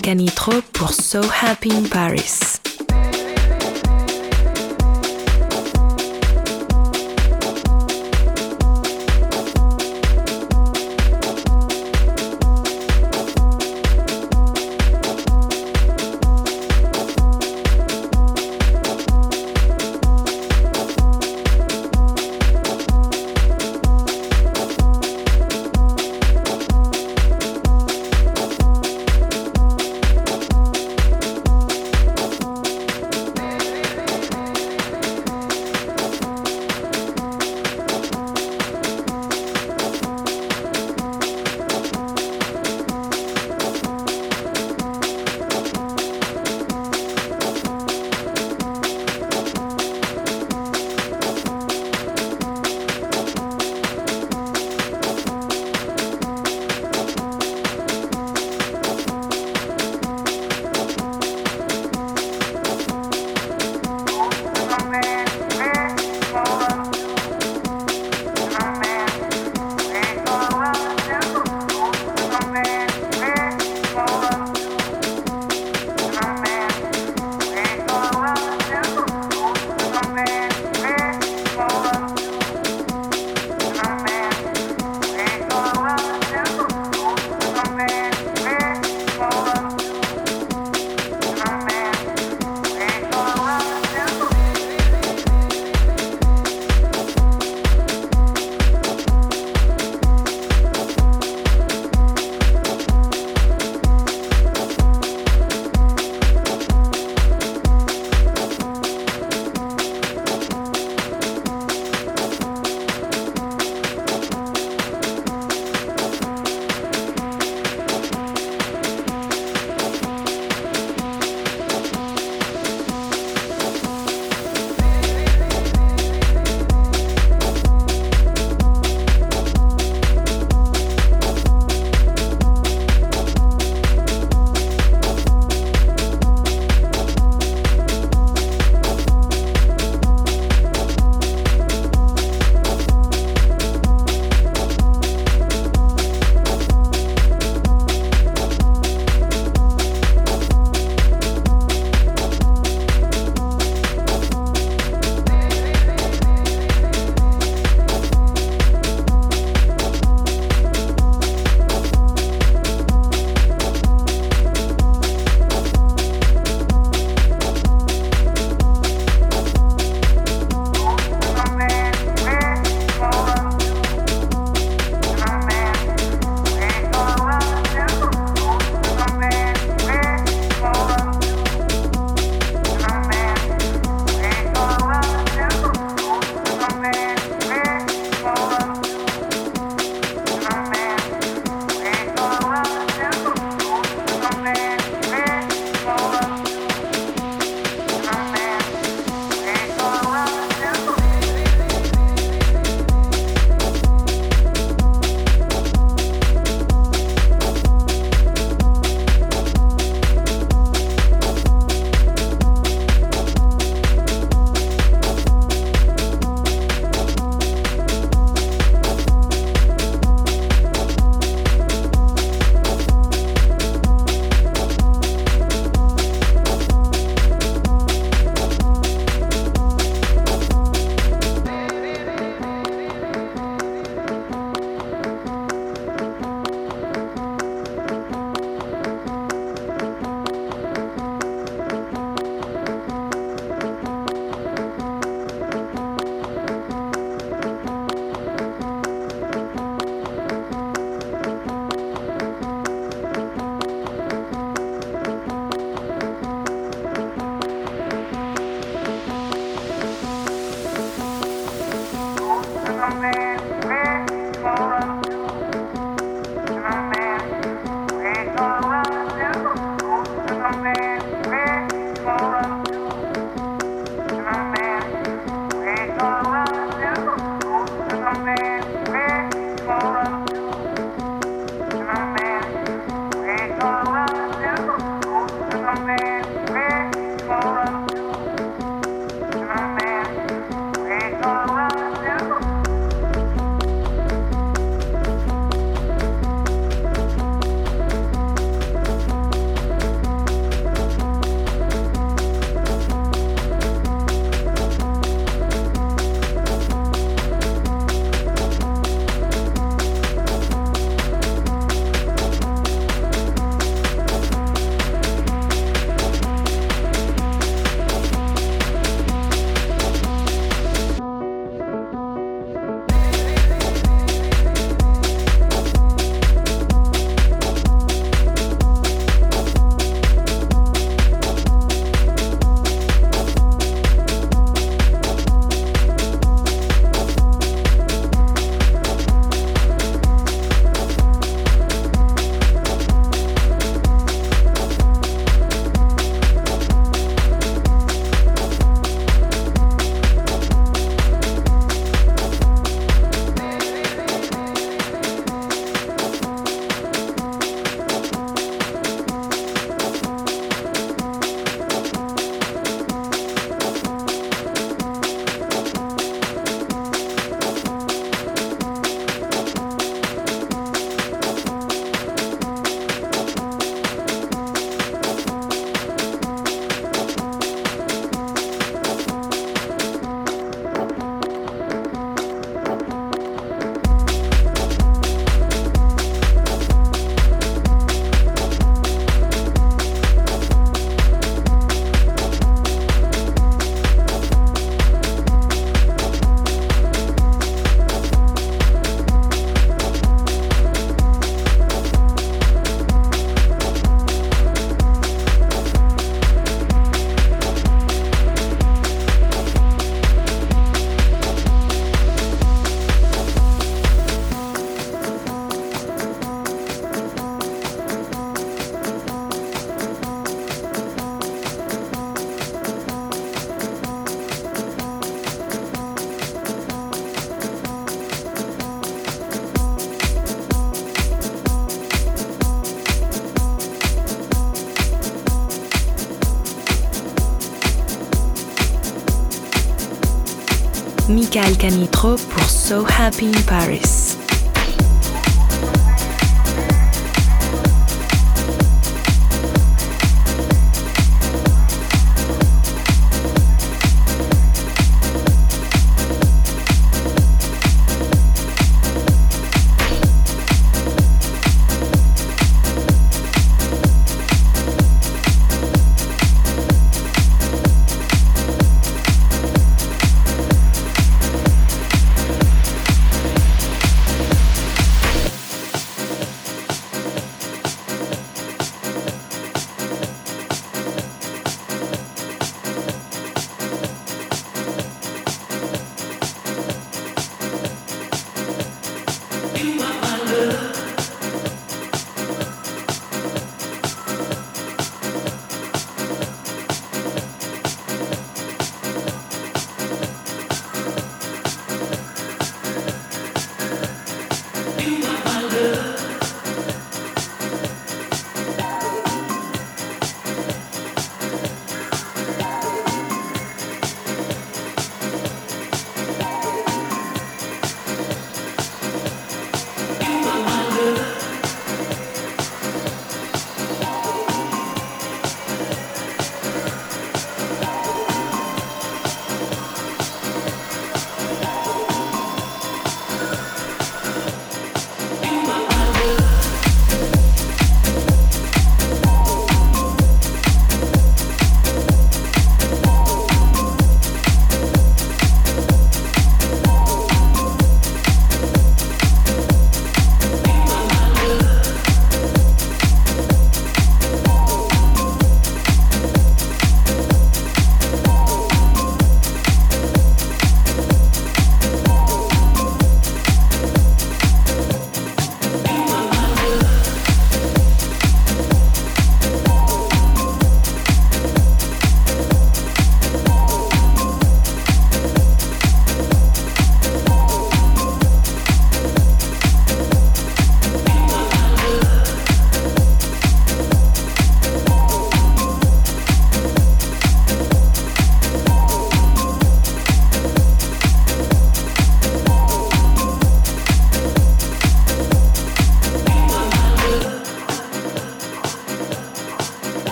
Volcanitro pour So Happy in Paris.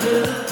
under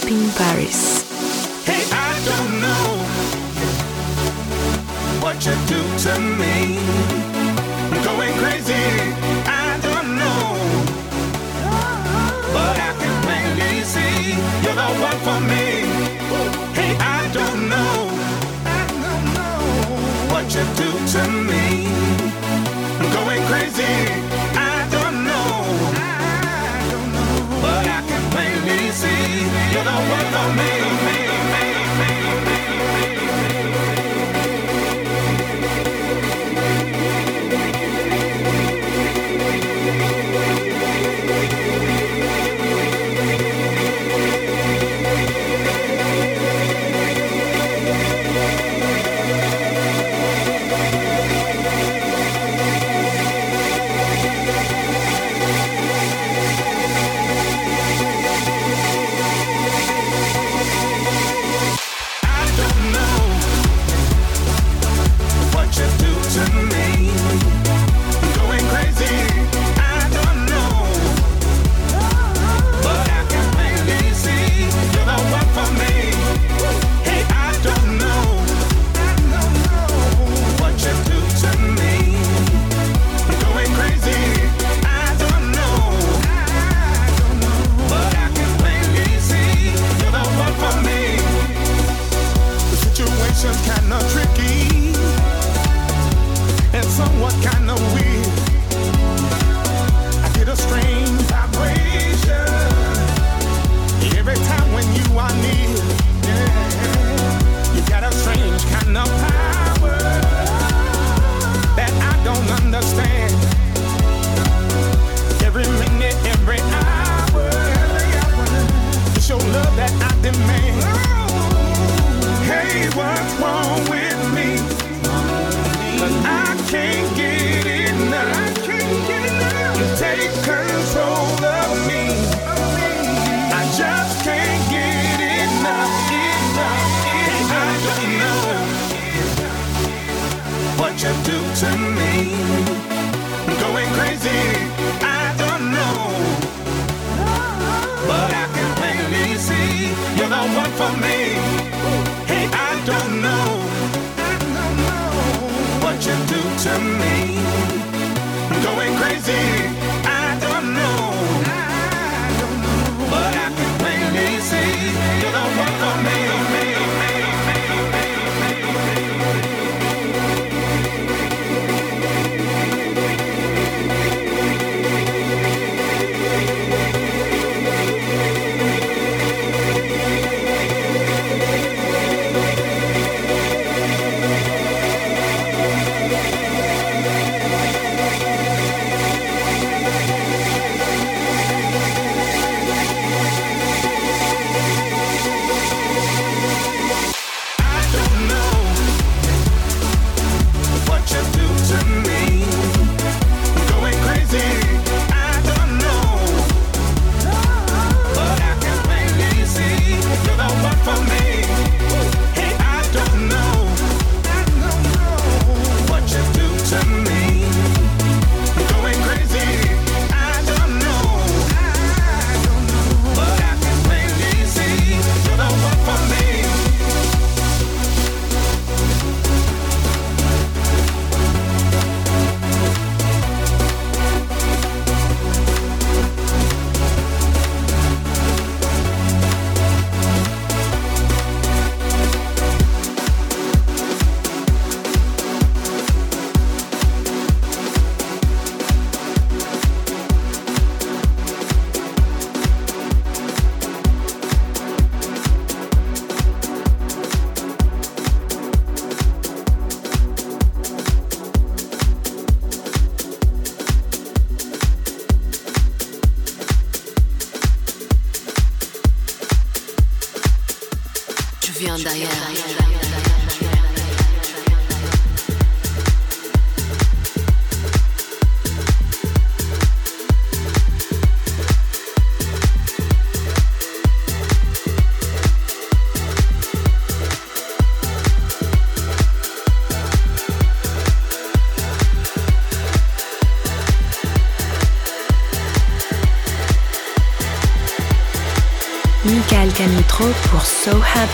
Trapping by know me. to me. I'm going crazy, I don't know. But I can plainly see you're the one for me. Hey, I don't know what you do to me.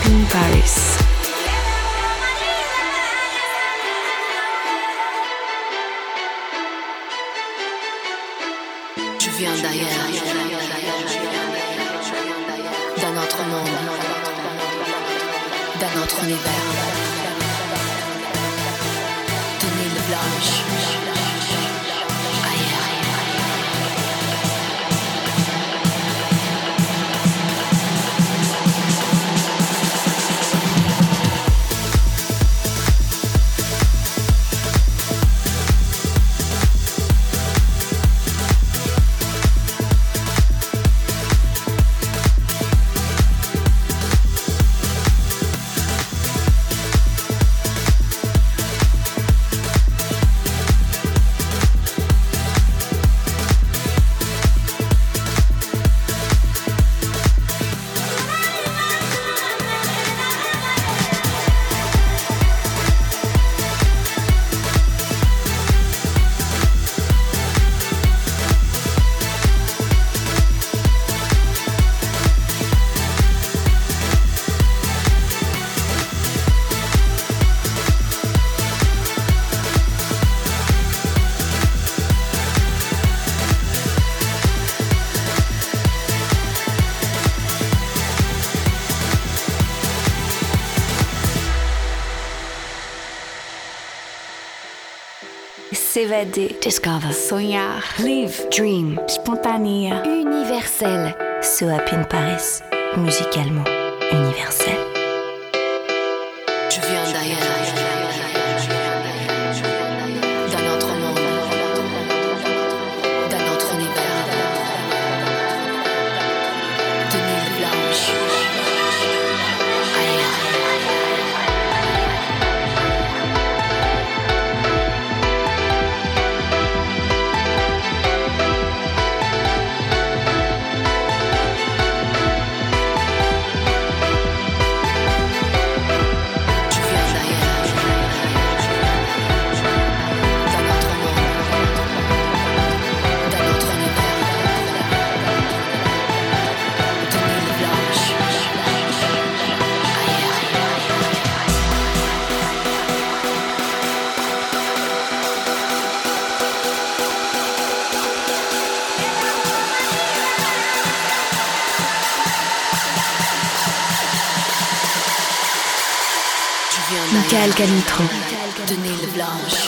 明白。S'évader. Discover. Sonhar. Live. Dream. Spontané. Universel. Ce à in Paris. Musicalement universel. Michael tenez le blanche.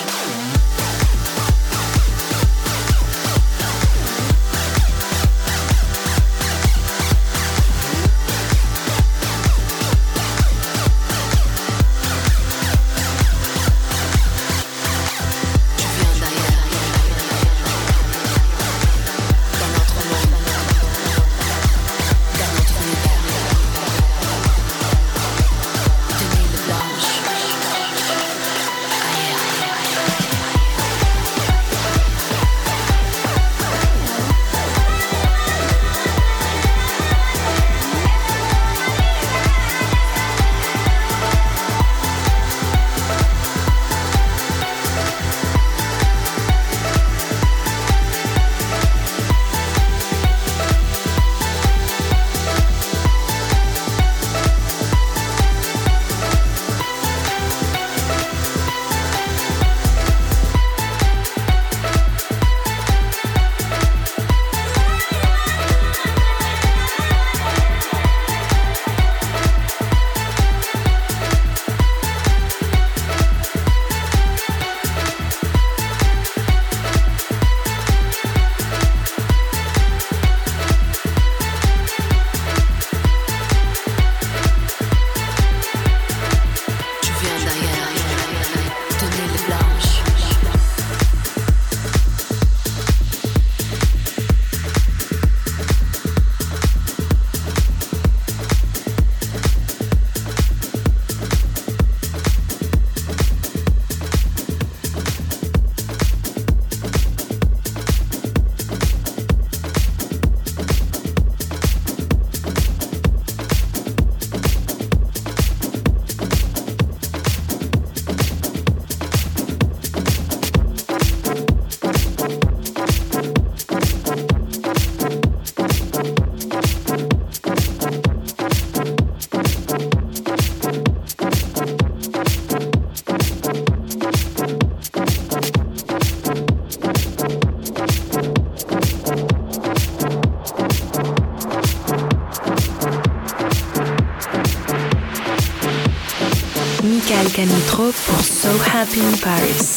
Happy in Paris.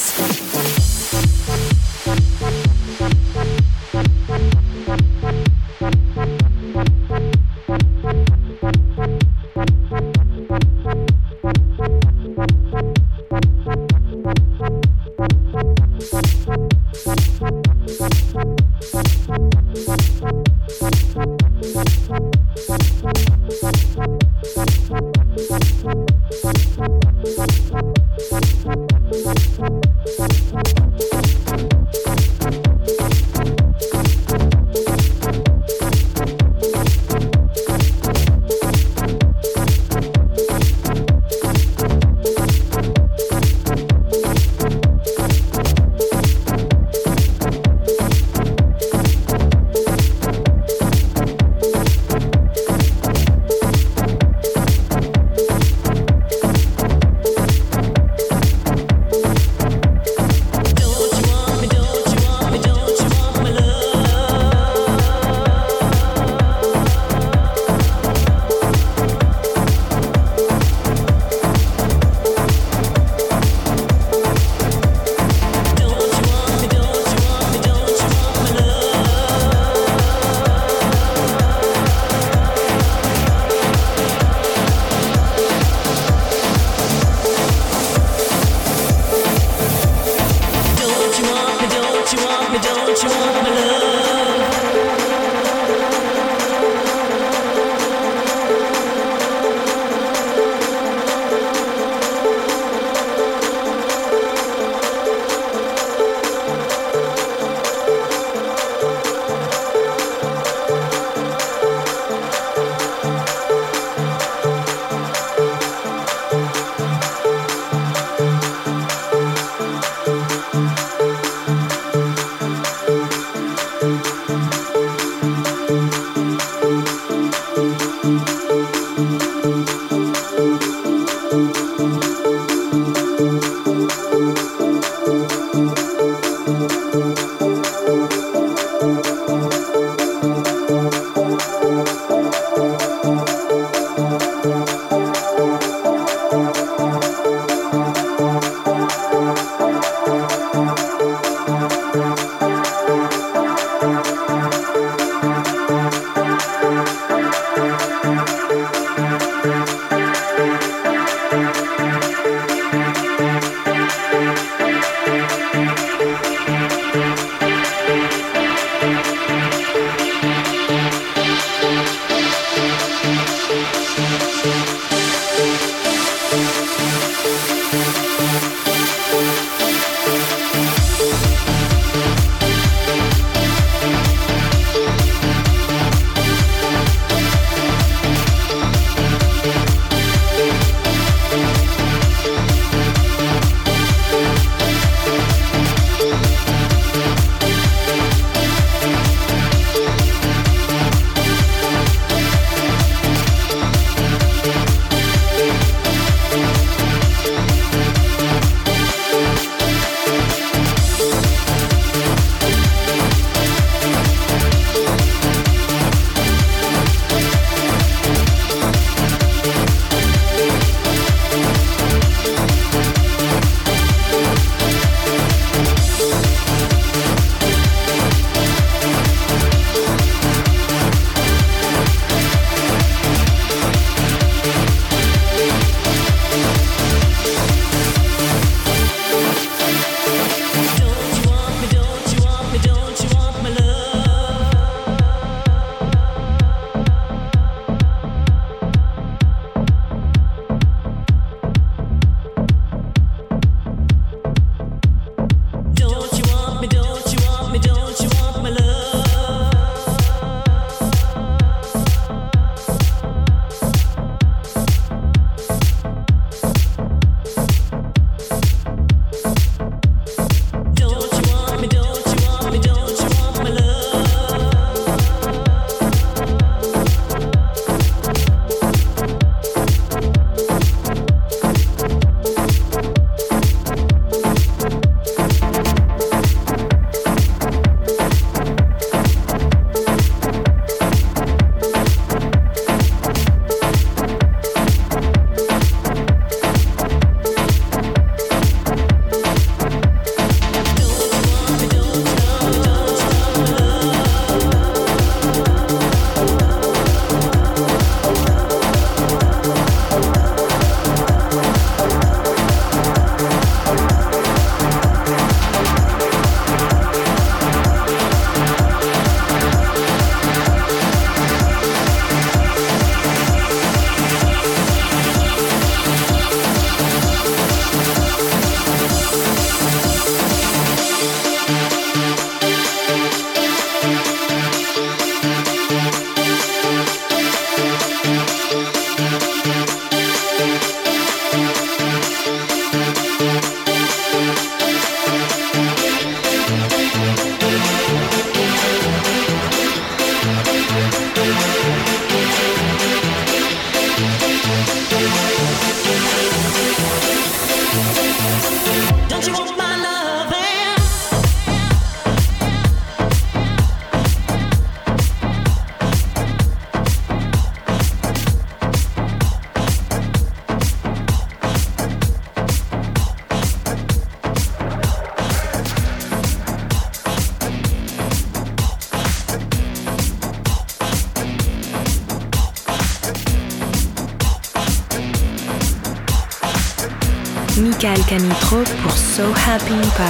happy. Bye.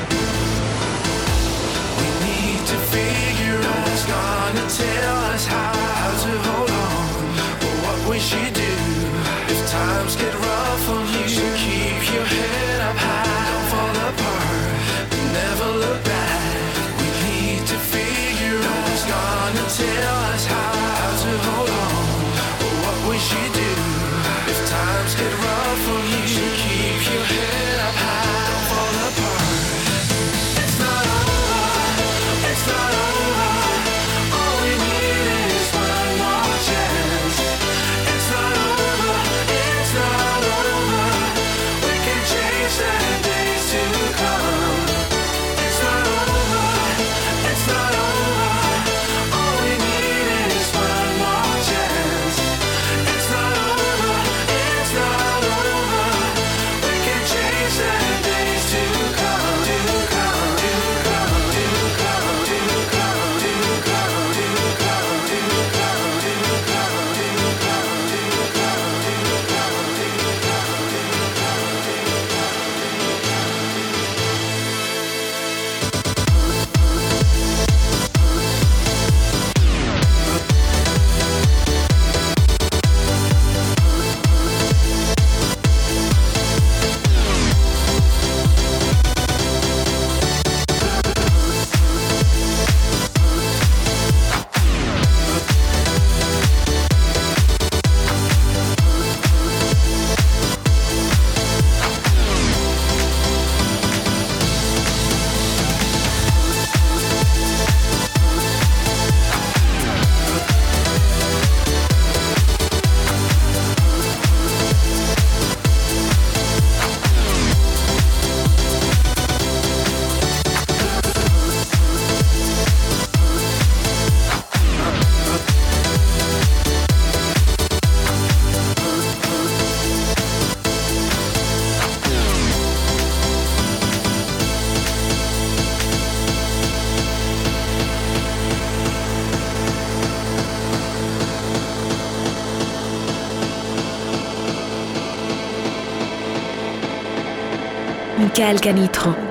Quel Canitro.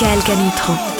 quelqu'un est trop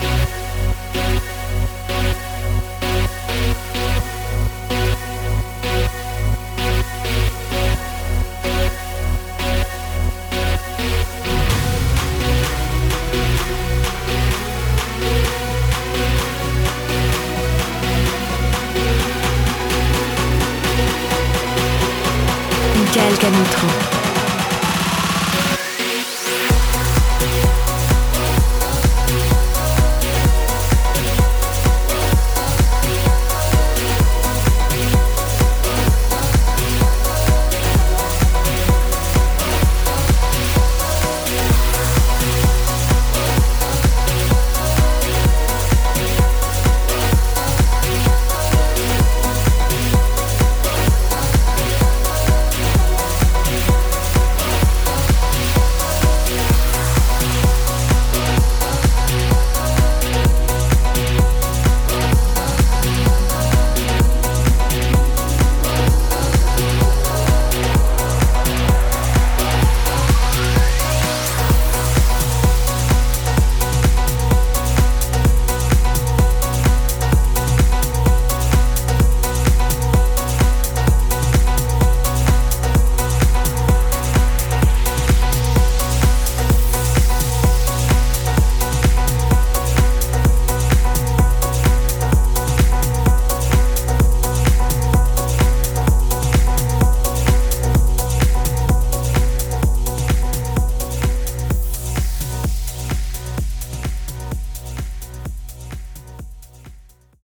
一头。